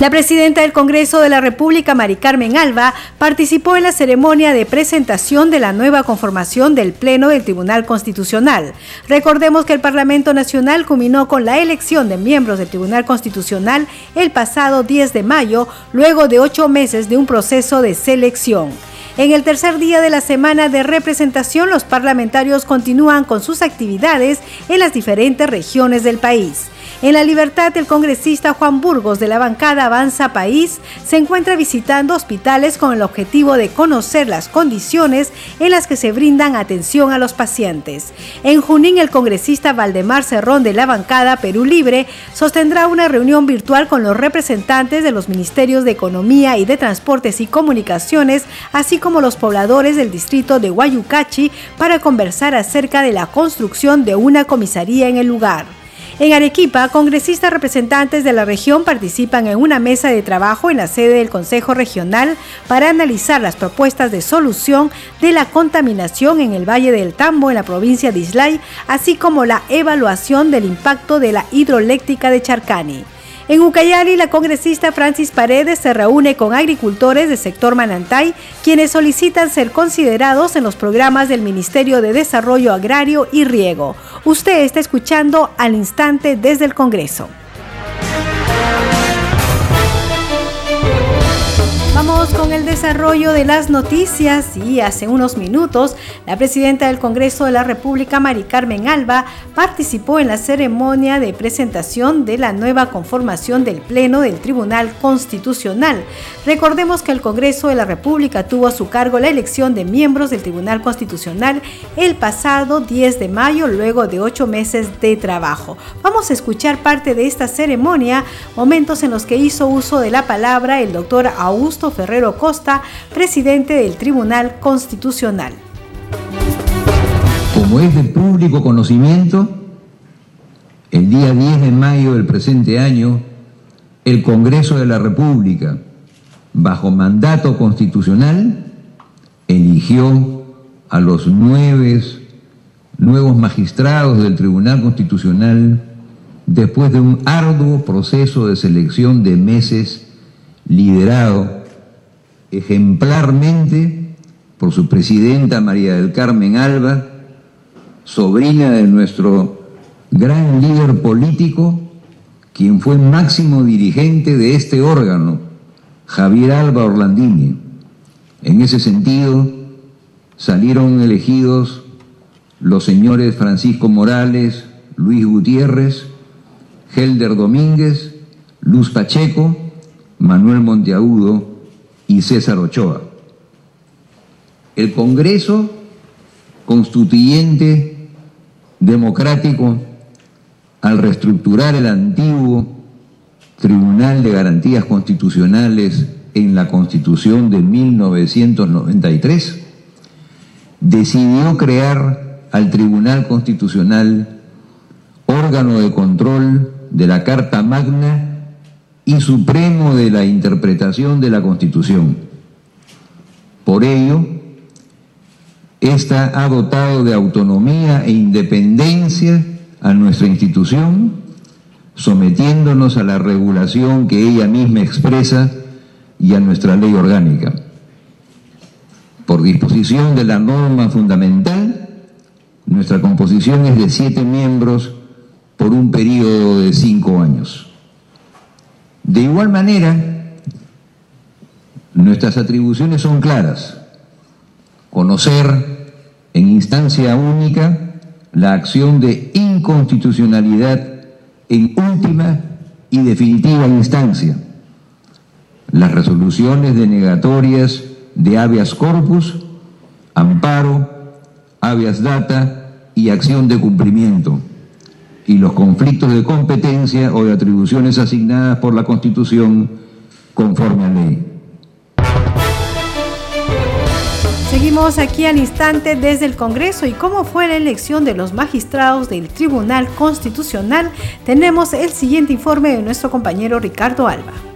La presidenta del Congreso de la República, Mari Carmen Alba, participó en la ceremonia de presentación de la nueva conformación del Pleno del Tribunal Constitucional. Recordemos que el Parlamento Nacional culminó con la elección de miembros del Tribunal Constitucional el pasado 10 de mayo, luego de ocho meses de un proceso de selección. En el tercer día de la semana de representación, los parlamentarios continúan con sus actividades en las diferentes regiones del país. En la libertad, el congresista Juan Burgos de la bancada Avanza País se encuentra visitando hospitales con el objetivo de conocer las condiciones en las que se brindan atención a los pacientes. En Junín, el congresista Valdemar Cerrón de la bancada Perú Libre sostendrá una reunión virtual con los representantes de los ministerios de Economía y de Transportes y Comunicaciones, así como los pobladores del distrito de Guayucachi, para conversar acerca de la construcción de una comisaría en el lugar. En Arequipa, congresistas representantes de la región participan en una mesa de trabajo en la sede del Consejo Regional para analizar las propuestas de solución de la contaminación en el Valle del Tambo, en la provincia de Islay, así como la evaluación del impacto de la hidroeléctrica de Charcani. En Ucayali, la congresista Francis Paredes se reúne con agricultores del sector Manantay, quienes solicitan ser considerados en los programas del Ministerio de Desarrollo Agrario y Riego. Usted está escuchando al instante desde el Congreso. Vamos con el desarrollo de las noticias y hace unos minutos la presidenta del Congreso de la República, Mari Carmen Alba, participó en la ceremonia de presentación de la nueva conformación del Pleno del Tribunal Constitucional. Recordemos que el Congreso de la República tuvo a su cargo la elección de miembros del Tribunal Constitucional el pasado 10 de mayo, luego de ocho meses de trabajo. Vamos a escuchar parte de esta ceremonia, momentos en los que hizo uso de la palabra el doctor Augusto Ferrero Costa, presidente del Tribunal Constitucional. Como es de público conocimiento, el día 10 de mayo del presente año, el Congreso de la República, bajo mandato constitucional, eligió a los nueve nuevos magistrados del Tribunal Constitucional después de un arduo proceso de selección de meses liderado ejemplarmente por su presidenta María del Carmen Alba, sobrina de nuestro gran líder político, quien fue máximo dirigente de este órgano, Javier Alba Orlandini. En ese sentido, salieron elegidos los señores Francisco Morales, Luis Gutiérrez, Helder Domínguez, Luz Pacheco, Manuel Monteagudo y César Ochoa. El Congreso Constituyente Democrático, al reestructurar el antiguo Tribunal de Garantías Constitucionales en la Constitución de 1993, decidió crear al Tribunal Constitucional órgano de control de la Carta Magna y supremo de la interpretación de la Constitución. Por ello, esta ha dotado de autonomía e independencia a nuestra institución, sometiéndonos a la regulación que ella misma expresa y a nuestra ley orgánica. Por disposición de la norma fundamental, nuestra composición es de siete miembros por un periodo de cinco años. De igual manera, nuestras atribuciones son claras. Conocer en instancia única la acción de inconstitucionalidad en última y definitiva instancia, las resoluciones denegatorias de habeas corpus, amparo, habeas data y acción de cumplimiento y los conflictos de competencia o de atribuciones asignadas por la Constitución conforme a ley. Continuamos aquí al instante desde el Congreso y cómo fue la elección de los magistrados del Tribunal Constitucional. Tenemos el siguiente informe de nuestro compañero Ricardo Alba.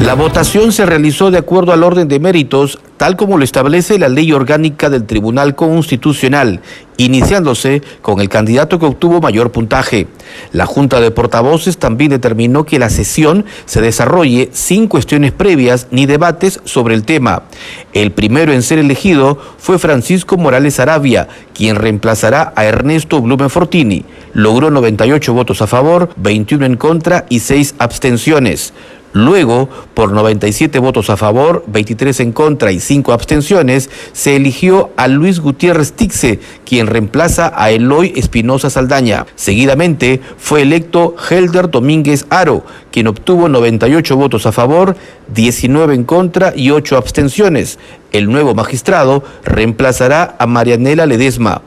La votación se realizó de acuerdo al orden de méritos, tal como lo establece la ley orgánica del Tribunal Constitucional, iniciándose con el candidato que obtuvo mayor puntaje. La Junta de Portavoces también determinó que la sesión se desarrolle sin cuestiones previas ni debates sobre el tema. El primero en ser elegido fue Francisco Morales Arabia, quien reemplazará a Ernesto Blumen Fortini. Logró 98 votos a favor, 21 en contra y 6 abstenciones. Luego, por 97 votos a favor, 23 en contra y 5 abstenciones, se eligió a Luis Gutiérrez Tixe, quien reemplaza a Eloy Espinosa Saldaña. Seguidamente fue electo Helder Domínguez Aro, quien obtuvo 98 votos a favor, 19 en contra y 8 abstenciones. El nuevo magistrado reemplazará a Marianela Ledesma.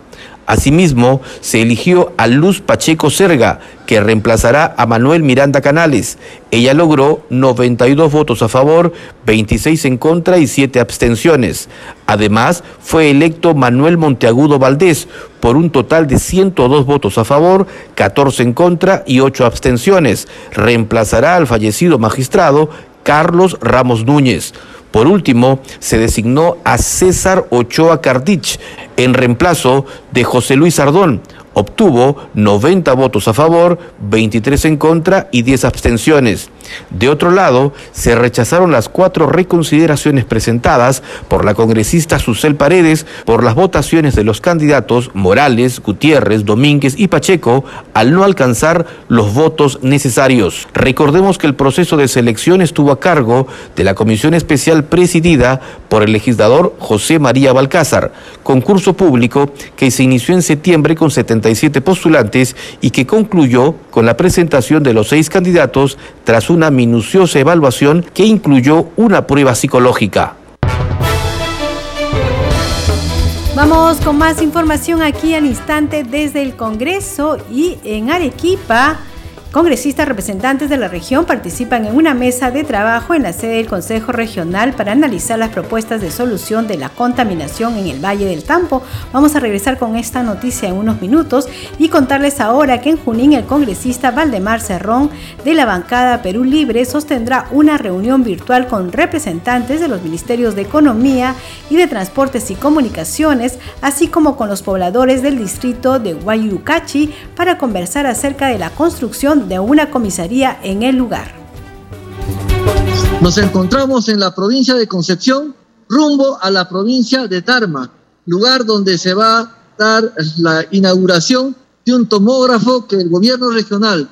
Asimismo, se eligió a Luz Pacheco Serga, que reemplazará a Manuel Miranda Canales. Ella logró 92 votos a favor, 26 en contra y 7 abstenciones. Además, fue electo Manuel Monteagudo Valdés por un total de 102 votos a favor, 14 en contra y 8 abstenciones. Reemplazará al fallecido magistrado Carlos Ramos Núñez. Por último, se designó a César Ochoa Cardich en reemplazo de José Luis Ardón, obtuvo 90 votos a favor, 23 en contra y 10 abstenciones. De otro lado, se rechazaron las cuatro reconsideraciones presentadas por la congresista Susel Paredes por las votaciones de los candidatos Morales, Gutiérrez, Domínguez y Pacheco al no alcanzar los votos necesarios. Recordemos que el proceso de selección estuvo a cargo de la comisión especial presidida por el legislador José María Balcázar, concurso público que se inició en septiembre con 70 postulantes y que concluyó con la presentación de los seis candidatos tras una minuciosa evaluación que incluyó una prueba psicológica. Vamos con más información aquí al instante desde el Congreso y en Arequipa. Congresistas representantes de la región participan en una mesa de trabajo en la sede del Consejo Regional para analizar las propuestas de solución de la contaminación en el Valle del Tampo. Vamos a regresar con esta noticia en unos minutos y contarles ahora que en Junín el congresista Valdemar Cerrón de la bancada Perú Libre sostendrá una reunión virtual con representantes de los ministerios de Economía y de Transportes y Comunicaciones, así como con los pobladores del distrito de Guayucachi para conversar acerca de la construcción de una comisaría en el lugar. Nos encontramos en la provincia de Concepción rumbo a la provincia de Tarma, lugar donde se va a dar la inauguración de un tomógrafo que el gobierno regional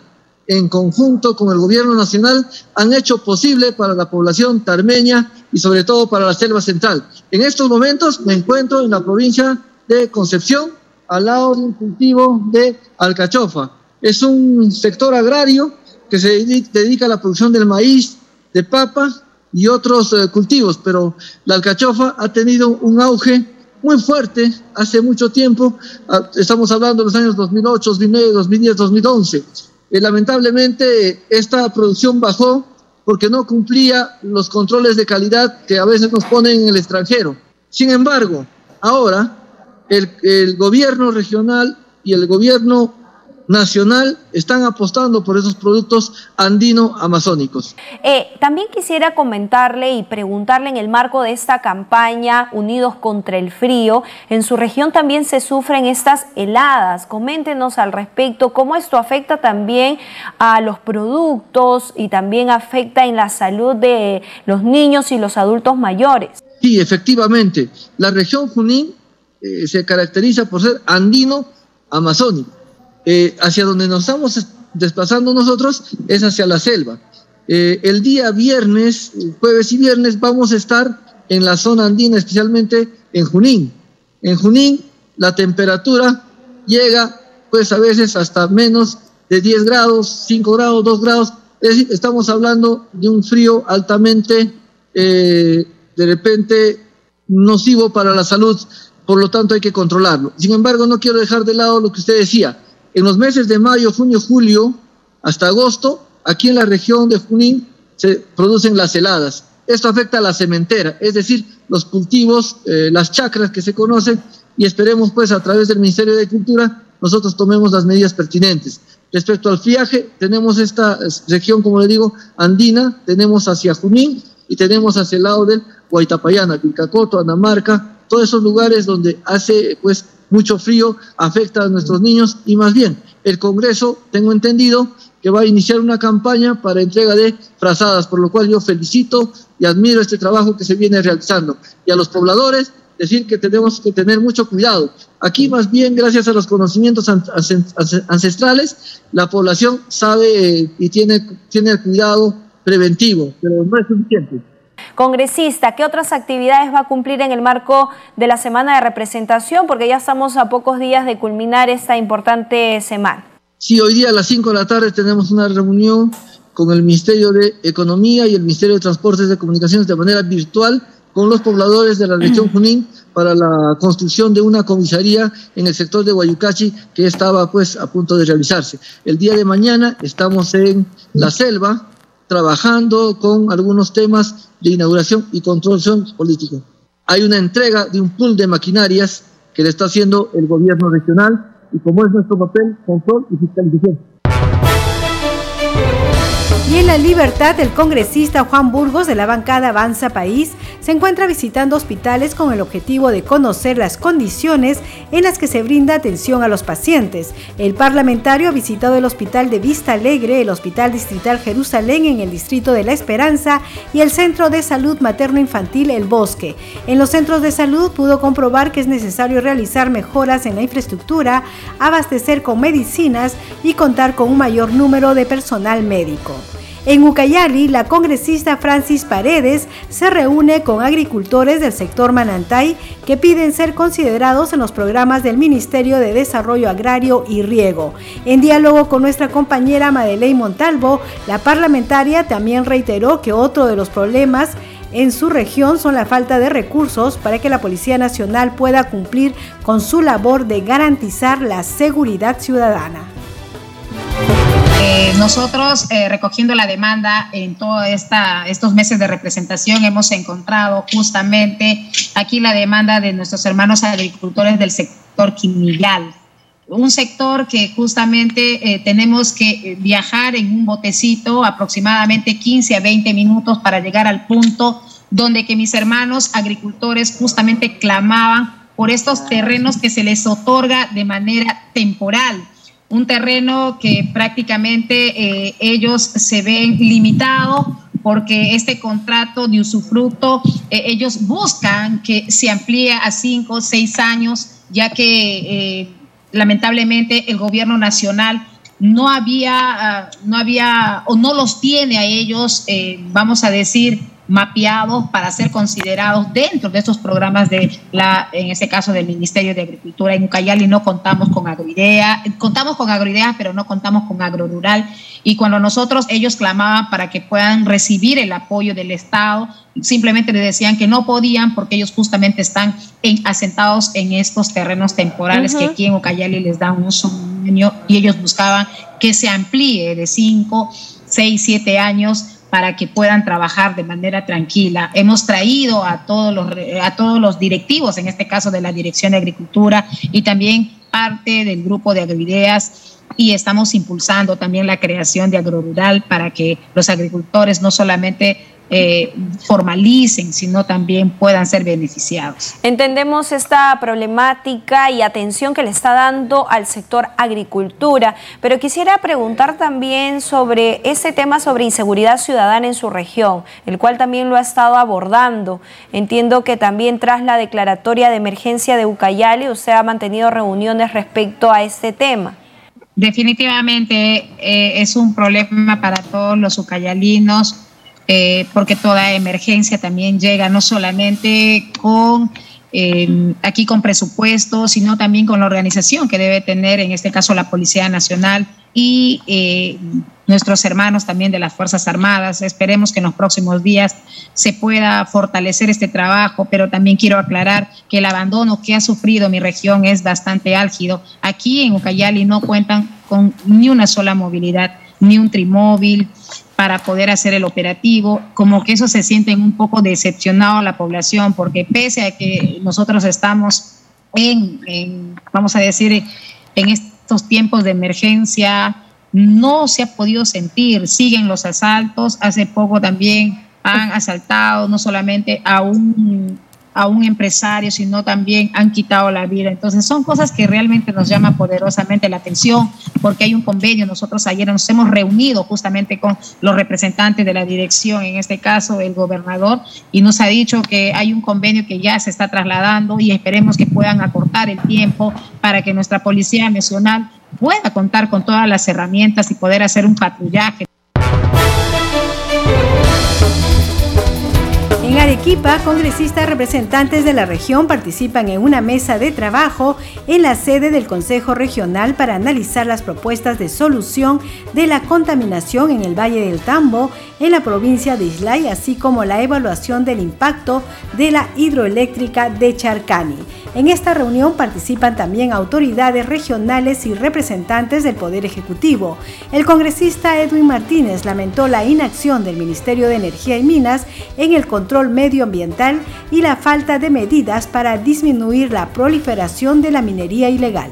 en conjunto con el gobierno nacional han hecho posible para la población tarmeña y sobre todo para la selva central. En estos momentos me encuentro en la provincia de Concepción, al lado de un cultivo de alcachofa es un sector agrario que se dedica a la producción del maíz, de papa y otros eh, cultivos, pero la alcachofa ha tenido un auge muy fuerte hace mucho tiempo, ah, estamos hablando de los años 2008, 2009, 2010, 2011. lamentablemente esta producción bajó porque no cumplía los controles de calidad que a veces nos ponen en el extranjero. Sin embargo, ahora el, el gobierno regional y el gobierno nacional están apostando por esos productos andino-amazónicos. Eh, también quisiera comentarle y preguntarle en el marco de esta campaña Unidos contra el Frío, en su región también se sufren estas heladas. Coméntenos al respecto cómo esto afecta también a los productos y también afecta en la salud de los niños y los adultos mayores. Sí, efectivamente, la región Junín eh, se caracteriza por ser andino-amazónico eh, hacia donde nos estamos desplazando nosotros es hacia la selva. Eh, el día viernes, jueves y viernes, vamos a estar en la zona andina, especialmente en Junín. En Junín la temperatura llega pues a veces hasta menos de 10 grados, 5 grados, 2 grados. Es decir, estamos hablando de un frío altamente, eh, de repente, nocivo para la salud, por lo tanto hay que controlarlo. Sin embargo, no quiero dejar de lado lo que usted decía, en los meses de mayo, junio, julio, hasta agosto, aquí en la región de Junín se producen las heladas. Esto afecta a la cementera, es decir, los cultivos, eh, las chacras que se conocen y esperemos pues a través del Ministerio de Agricultura nosotros tomemos las medidas pertinentes. Respecto al friaje, tenemos esta región, como le digo, andina, tenemos hacia Junín y tenemos hacia el lado del Guaitapayana, Vilcacoto, Anamarca, todos esos lugares donde hace pues mucho frío, afecta a nuestros niños y más bien el Congreso, tengo entendido, que va a iniciar una campaña para entrega de frazadas, por lo cual yo felicito y admiro este trabajo que se viene realizando. Y a los pobladores, decir que tenemos que tener mucho cuidado. Aquí más bien, gracias a los conocimientos ancestrales, la población sabe y tiene, tiene el cuidado preventivo, pero no es suficiente. Congresista, ¿qué otras actividades va a cumplir en el marco de la semana de representación? Porque ya estamos a pocos días de culminar esta importante semana. Sí, hoy día a las 5 de la tarde tenemos una reunión con el Ministerio de Economía y el Ministerio de Transportes y Comunicaciones de manera virtual con los pobladores de la región Junín para la construcción de una comisaría en el sector de Guayucachi que estaba pues a punto de realizarse. El día de mañana estamos en la selva trabajando con algunos temas de inauguración y control político. Hay una entrega de un pool de maquinarias que le está haciendo el gobierno regional y como es nuestro papel, control y fiscalización. Y en la libertad, el congresista Juan Burgos de la bancada Avanza País se encuentra visitando hospitales con el objetivo de conocer las condiciones en las que se brinda atención a los pacientes. El parlamentario ha visitado el Hospital de Vista Alegre, el Hospital Distrital Jerusalén en el Distrito de la Esperanza y el Centro de Salud Materno-Infantil El Bosque. En los centros de salud pudo comprobar que es necesario realizar mejoras en la infraestructura, abastecer con medicinas y contar con un mayor número de personal médico. En Ucayali, la congresista Francis Paredes se reúne con agricultores del sector Manantay que piden ser considerados en los programas del Ministerio de Desarrollo Agrario y Riego. En diálogo con nuestra compañera Madeleine Montalvo, la parlamentaria también reiteró que otro de los problemas en su región son la falta de recursos para que la Policía Nacional pueda cumplir con su labor de garantizar la seguridad ciudadana. Eh, nosotros, eh, recogiendo la demanda en todos estos meses de representación, hemos encontrado justamente aquí la demanda de nuestros hermanos agricultores del sector quimigal. Un sector que justamente eh, tenemos que viajar en un botecito aproximadamente 15 a 20 minutos para llegar al punto donde que mis hermanos agricultores justamente clamaban por estos terrenos que se les otorga de manera temporal un terreno que prácticamente eh, ellos se ven limitados porque este contrato de usufructo, eh, ellos buscan que se amplíe a cinco o seis años, ya que eh, lamentablemente el gobierno nacional no había, ah, no había o no los tiene a ellos, vamos a decir, mapeados para ser considerados dentro de estos programas de la, en este caso del Ministerio de Agricultura. En Ucayali no contamos con agroidea, contamos con agroidea, pero no contamos con agrorural. Y cuando nosotros, ellos clamaban para que puedan recibir el apoyo del Estado, simplemente les decían que no podían porque ellos justamente están en, asentados en estos terrenos temporales que aquí en Ucayali les dan un sueño y ellos buscaban que se amplíe de 5, 6, 7 años para que puedan trabajar de manera tranquila. Hemos traído a todos los, a todos los directivos, en este caso de la Dirección de Agricultura y también parte del grupo de agroideas y estamos impulsando también la creación de agrorural para que los agricultores no solamente eh, formalicen, sino también puedan ser beneficiados. Entendemos esta problemática y atención que le está dando al sector agricultura, pero quisiera preguntar también sobre ese tema sobre inseguridad ciudadana en su región, el cual también lo ha estado abordando. Entiendo que también tras la declaratoria de emergencia de Ucayali usted ha mantenido reuniones respecto a este tema. Definitivamente eh, es un problema para todos los ucayalinos eh, porque toda emergencia también llega no solamente con eh, aquí con presupuesto, sino también con la organización que debe tener, en este caso la Policía Nacional y eh, nuestros hermanos también de las Fuerzas Armadas. Esperemos que en los próximos días se pueda fortalecer este trabajo, pero también quiero aclarar que el abandono que ha sufrido mi región es bastante álgido. Aquí en Ucayali no cuentan con ni una sola movilidad, ni un trimóvil, para poder hacer el operativo, como que eso se siente un poco decepcionado la población, porque pese a que nosotros estamos en, vamos a decir, en estos tiempos de emergencia, no se ha podido sentir, siguen los asaltos, hace poco también han asaltado no solamente a un a un empresario, sino también han quitado la vida. Entonces son cosas que realmente nos llaman poderosamente la atención porque hay un convenio. Nosotros ayer nos hemos reunido justamente con los representantes de la dirección, en este caso el gobernador, y nos ha dicho que hay un convenio que ya se está trasladando y esperemos que puedan acortar el tiempo para que nuestra Policía Nacional pueda contar con todas las herramientas y poder hacer un patrullaje. En Arequipa, congresistas representantes de la región participan en una mesa de trabajo en la sede del Consejo Regional para analizar las propuestas de solución de la contaminación en el Valle del Tambo, en la provincia de Islay, así como la evaluación del impacto de la hidroeléctrica de Charcani. En esta reunión participan también autoridades regionales y representantes del Poder Ejecutivo. El congresista Edwin Martínez lamentó la inacción del Ministerio de Energía y Minas en el control medioambiental y la falta de medidas para disminuir la proliferación de la minería ilegal.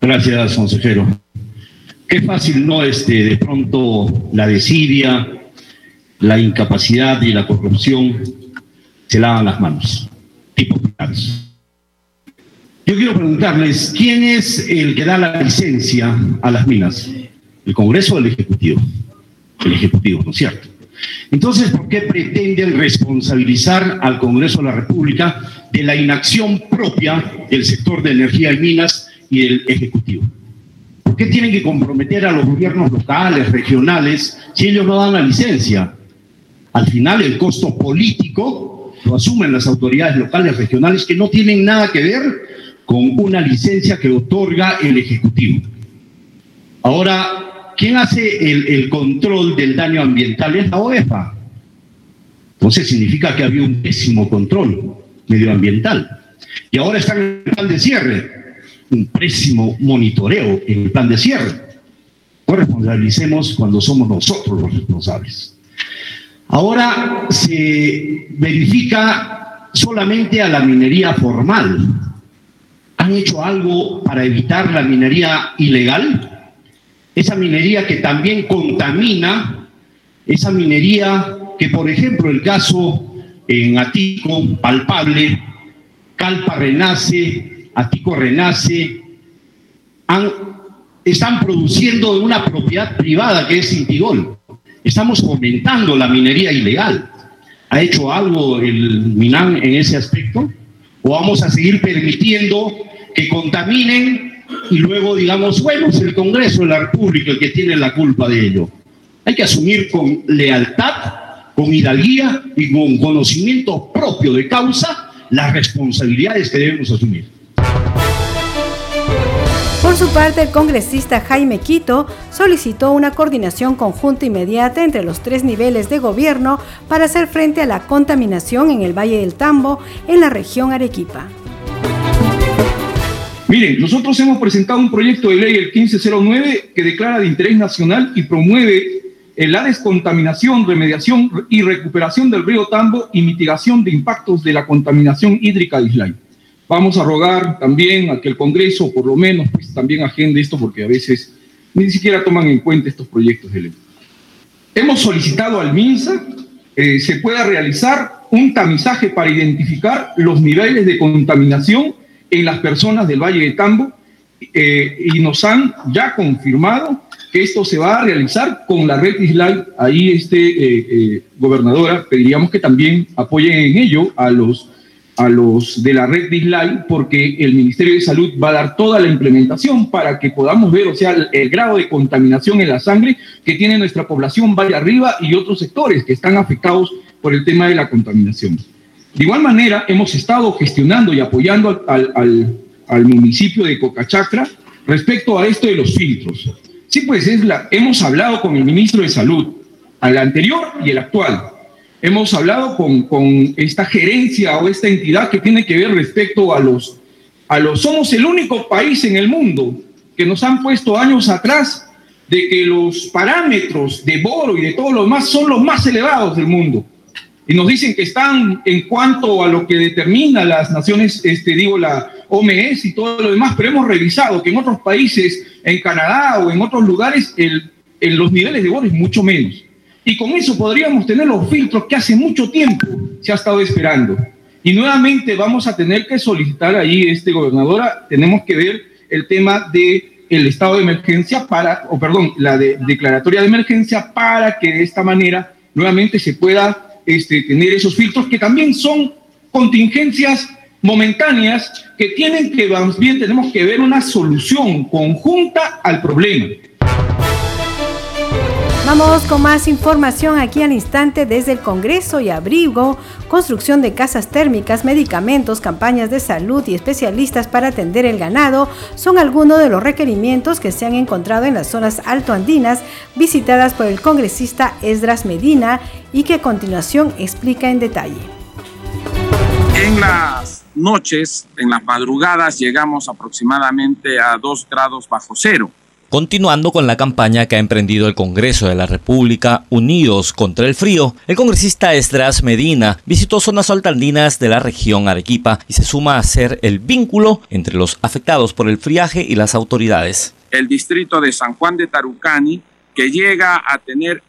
Gracias, consejero. Qué fácil, ¿no? Este, de pronto la desidia, la incapacidad y la corrupción se lavan las manos. Tipo Yo quiero preguntarles, ¿quién es el que da la licencia a las minas? ¿El Congreso o el Ejecutivo? El Ejecutivo, ¿no es cierto? Entonces, ¿por qué pretenden responsabilizar al Congreso de la República de la inacción propia del sector de energía y minas y del Ejecutivo? ¿Por qué tienen que comprometer a los gobiernos locales, regionales, si ellos no dan la licencia? Al final, el costo político lo asumen las autoridades locales, regionales, que no tienen nada que ver con una licencia que otorga el Ejecutivo. Ahora, ¿quién hace el, control del daño ambiental? Es la OEFA. Entonces significa que había un pésimo control medioambiental. Y ahora está en el plan de cierre, un pésimo monitoreo en el plan de cierre. No responsabilicemos cuando somos nosotros los responsables. Ahora se verifica solamente a la minería formal. ¿Han hecho algo para evitar la minería ilegal? Esa minería que también contamina, esa minería que, por ejemplo, el caso en Atico, palpable, Calpa renace, Atico renace, están produciendo una propiedad privada que es Intigol. Estamos fomentando la minería ilegal. ¿Ha hecho algo el MINAN en ese aspecto? ¿O vamos a seguir permitiendo que contaminen y luego digamos, bueno, es el Congreso de la República el que tiene la culpa de ello? Hay que asumir con lealtad, con hidalguía y con conocimiento propio de causa las responsabilidades que debemos asumir. Por su parte, el congresista Jaime Quito solicitó una coordinación conjunta inmediata entre los tres niveles de gobierno para hacer frente a la contaminación en el Valle del Tambo, en la región Arequipa. Miren, nosotros hemos presentado un proyecto de ley, el 1509, que declara de interés nacional y promueve la descontaminación, remediación y recuperación del río Tambo y mitigación de impactos de la contaminación hídrica de Islay. Vamos a rogar también a que el Congreso, por lo menos, pues, también agende esto, porque a veces ni siquiera toman en cuenta estos proyectos de ley. Hemos solicitado al MINSA que se pueda realizar un tamizaje para identificar los niveles de contaminación en las personas del Valle de Tambo eh, y nos han ya confirmado que esto se va a realizar con la red Islay. Ahí, este, eh, eh, gobernadora, pediríamos que también apoyen en ello a los a los de la red de porque el Ministerio de Salud va a dar toda la implementación para que podamos ver, o sea, el, grado de contaminación en la sangre que tiene nuestra población vaya arriba y otros sectores que están afectados por el tema de la contaminación. De igual manera, hemos estado gestionando y apoyando al, al, al municipio de Cocachacra respecto a esto de los filtros. Sí, pues es la, hemos hablado con el ministro de Salud, al anterior y el actual, hemos hablado con, con, esta gerencia o esta entidad que tiene que ver respecto a los, a los... Somos el único país en el mundo que nos han puesto años atrás de que los parámetros de boro y de todo lo demás son los más elevados del mundo. Y nos dicen que están en cuanto a lo que determina las naciones, este, digo, la OMS y todo lo demás, pero hemos revisado que en otros países, en Canadá o en otros lugares, el, en los niveles de es mucho menos. Y con eso podríamos tener los filtros que hace mucho tiempo se ha estado esperando. Y nuevamente vamos a tener que solicitar ahí, este gobernadora, tenemos que ver el tema de el estado de emergencia para, o perdón, la declaratoria de emergencia para que de esta manera nuevamente se pueda este, tener esos filtros que también son contingencias momentáneas que tienen que, tenemos que ver una solución conjunta al problema. Vamos con más información aquí al instante desde el Congreso y abrigo, construcción de casas térmicas, medicamentos, campañas de salud y especialistas para atender el ganado son algunos de los requerimientos que se han encontrado en las zonas altoandinas visitadas por el congresista Esdras Medina y que a continuación explica en detalle. En las noches, en las madrugadas, llegamos aproximadamente a 2 grados bajo cero Continuando con la campaña que ha emprendido el Congreso de la República Unidos contra el Frío, el congresista Estras Medina visitó zonas altandinas de la región Arequipa y se suma a ser el vínculo entre los afectados por el friaje y las autoridades. El distrito de San Juan de Tarucani, que llega a tener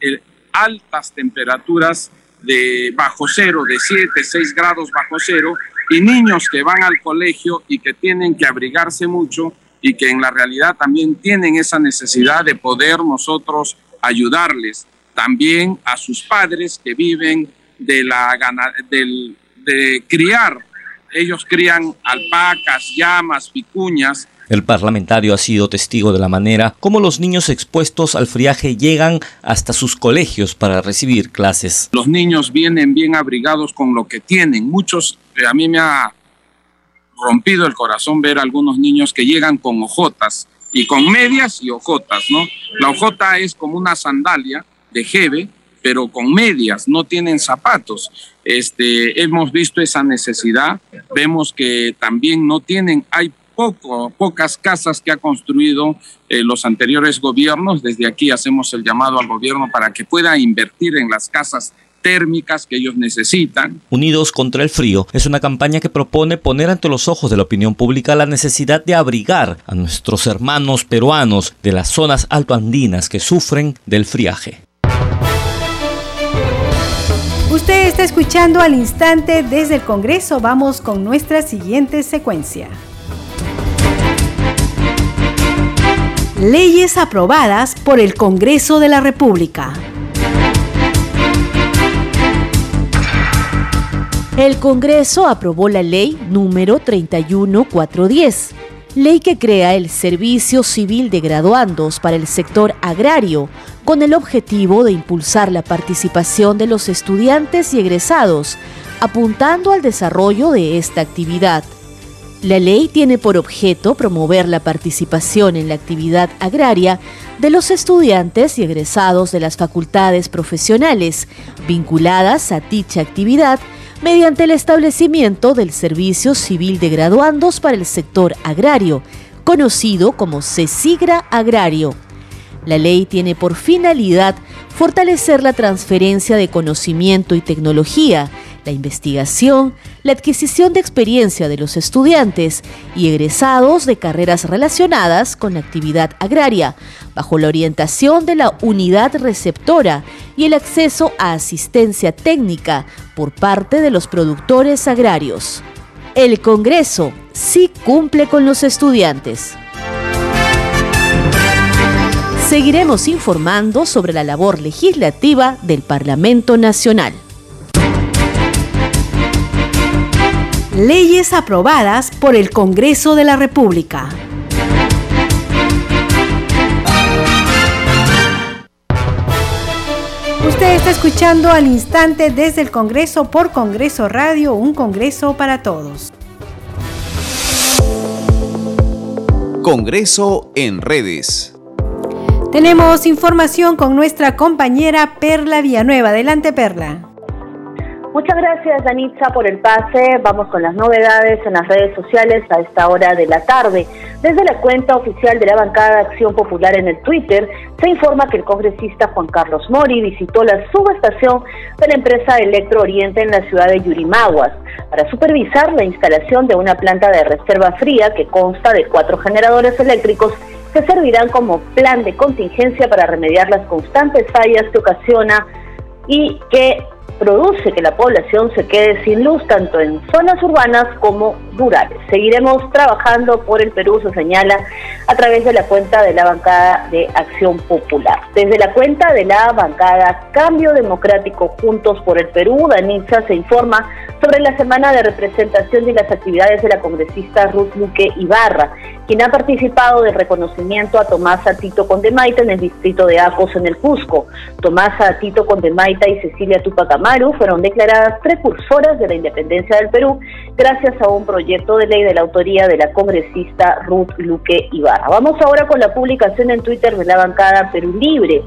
altas temperaturas de bajo cero, de 7, 6 grados bajo cero, y niños que van al colegio y que tienen que abrigarse mucho y que en la realidad también tienen esa necesidad de poder nosotros ayudarles. También a sus padres que viven de, la, del, de criar. Ellos crían alpacas, llamas, picuñas. El parlamentario ha sido testigo de la manera como los niños expuestos al friaje llegan hasta sus colegios para recibir clases. Los niños vienen bien abrigados con lo que tienen. Muchos, eh, a mí me ha rompido el corazón ver a algunos niños que llegan con ojotas y con medias y ojotas, ¿no? La ojota es como una sandalia de jeve, pero con medias, no tienen zapatos. Este, hemos visto esa necesidad, vemos que también no tienen, hay poco, pocas casas que ha construido eh, los anteriores gobiernos. Desde aquí hacemos el llamado al gobierno para que pueda invertir en las casas térmicas que ellos necesitan. Unidos contra el frío es una campaña que propone poner ante los ojos de la opinión pública la necesidad de abrigar a nuestros hermanos peruanos de las zonas altoandinas que sufren del friaje. Usted está escuchando al instante desde el Congreso. Vamos con nuestra siguiente secuencia. Leyes aprobadas por el Congreso de la República. El Congreso aprobó la ley número 31410, ley que crea el Servicio Civil de Graduandos para el sector agrario, con el objetivo de impulsar la participación de los estudiantes y egresados, apuntando al desarrollo de esta actividad. La ley tiene por objeto promover la participación en la actividad agraria de los estudiantes y egresados de las facultades profesionales vinculadas a dicha actividad mediante el establecimiento del Servicio Civil de Graduandos para el Sector Agrario, conocido como CESIGRA Agrario. La ley tiene por finalidad fortalecer la transferencia de conocimiento y tecnología, la investigación, la adquisición de experiencia de los estudiantes y egresados de carreras relacionadas con la actividad agraria, bajo la orientación de la unidad receptora y el acceso a asistencia técnica por parte de los productores agrarios. El Congreso sí cumple con los estudiantes. Seguiremos informando sobre la labor legislativa del Parlamento Nacional. Leyes aprobadas por el Congreso de la República. Usted está escuchando al instante desde el Congreso por Congreso Radio, un Congreso para todos. Congreso en redes. Tenemos información con nuestra compañera Perla Villanueva. Adelante, Perla. Muchas gracias, Danitza, por el pase. Vamos con las novedades en las redes sociales a esta hora de la tarde. Desde la cuenta oficial de la bancada Acción Popular en el Twitter, se informa que el congresista Juan Carlos Mori visitó la subestación de la empresa Electro Oriente en la ciudad de Yurimaguas para supervisar la instalación de una planta de reserva fría que consta de cuatro generadores eléctricos que servirán como plan de contingencia para remediar las constantes fallas que ocasiona y que produce que la población se quede sin luz tanto en zonas urbanas como Seguiremos trabajando por el Perú, se señala a través de la cuenta de la bancada de Acción Popular. Desde la cuenta de la bancada Cambio Democrático Juntos por el Perú, Danitza se informa sobre la semana de representación y las actividades de la congresista Ruth Luque Ibarra, quien ha participado del reconocimiento a Tomás Tito Condemaita en el distrito de Acos en el Cusco. Tomás Tito Condemaita y Cecilia Tupac Amaru fueron declaradas precursoras de la independencia del Perú gracias a un proyecto de ley de la autoría de la congresista Ruth Luque Ibarra. Vamos ahora con la publicación en Twitter de la bancada Perú Libre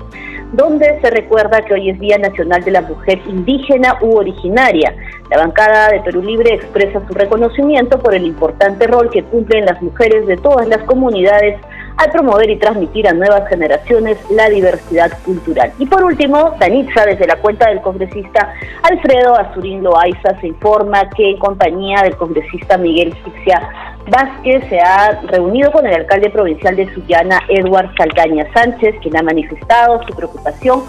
donde se recuerda que hoy es Día Nacional de la Mujer Indígena u Originaria. La bancada de Perú Libre expresa su reconocimiento por el importante rol que cumplen las mujeres de todas las comunidades al promover y transmitir a nuevas generaciones la diversidad cultural. Y por último, Danitza, desde la cuenta del congresista Alfredo Azurín Loaiza, se informa que en compañía del congresista Miguel Fixia Vázquez se ha reunido con el alcalde provincial de Sullana, Eduard Saldaña Sánchez, quien ha manifestado su preocupación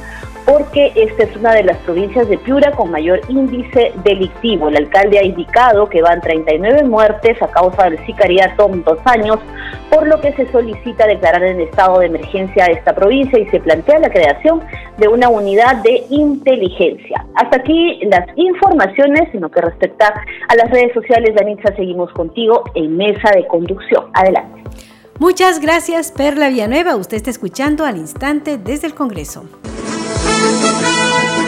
porque esta es una de las provincias de Piura con mayor índice delictivo. El alcalde ha indicado que van 39 muertes a causa del sicariato en dos años, por lo que se solicita declarar en estado de emergencia esta provincia y se plantea la creación de una unidad de inteligencia. Hasta aquí las informaciones en lo que respecta a las redes sociales. Danitza, seguimos contigo en mesa de conducción. Adelante. Muchas gracias, Perla Villanueva. Usted está escuchando al instante desde el Congreso.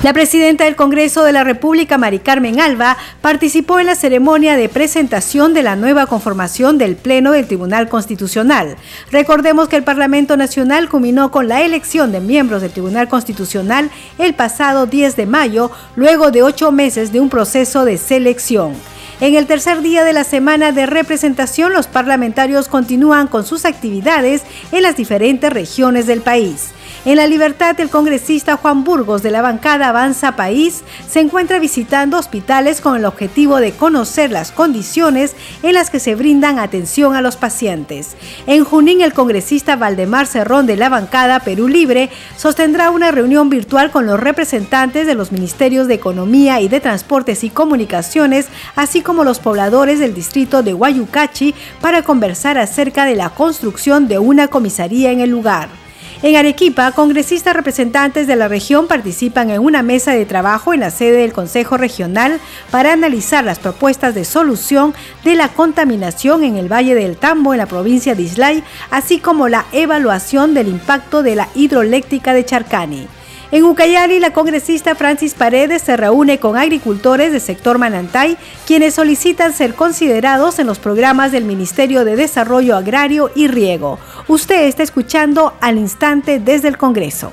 La presidenta del Congreso de la República, Mari Carmen Alba, participó en la ceremonia de presentación de la nueva conformación del Pleno del Tribunal Constitucional. Recordemos que el Parlamento Nacional culminó con la elección de miembros del Tribunal Constitucional el pasado 10 de mayo, luego de ocho meses de un proceso de selección. En el tercer día de la semana de representación, los parlamentarios continúan con sus actividades en las diferentes regiones del país. En la libertad, el congresista Juan Burgos de la bancada Avanza País se encuentra visitando hospitales con el objetivo de conocer las condiciones en las que se brindan atención a los pacientes. En Junín, el congresista Valdemar Cerrón de la bancada Perú Libre sostendrá una reunión virtual con los representantes de los ministerios de Economía y de Transportes y Comunicaciones, así como los pobladores del distrito de Guayucachi, para conversar acerca de la construcción de una comisaría en el lugar. En Arequipa, congresistas representantes de la región participan en una mesa de trabajo en la sede del Consejo Regional para analizar las propuestas de solución de la contaminación en el Valle del Tambo en la provincia de Islay, así como la evaluación del impacto de la hidroeléctrica de Charcani. En Ucayali, la congresista Francis Paredes se reúne con agricultores del sector Manantay, quienes solicitan ser considerados en los programas del Ministerio de Desarrollo Agrario y Riego. Usted está escuchando al instante desde el Congreso.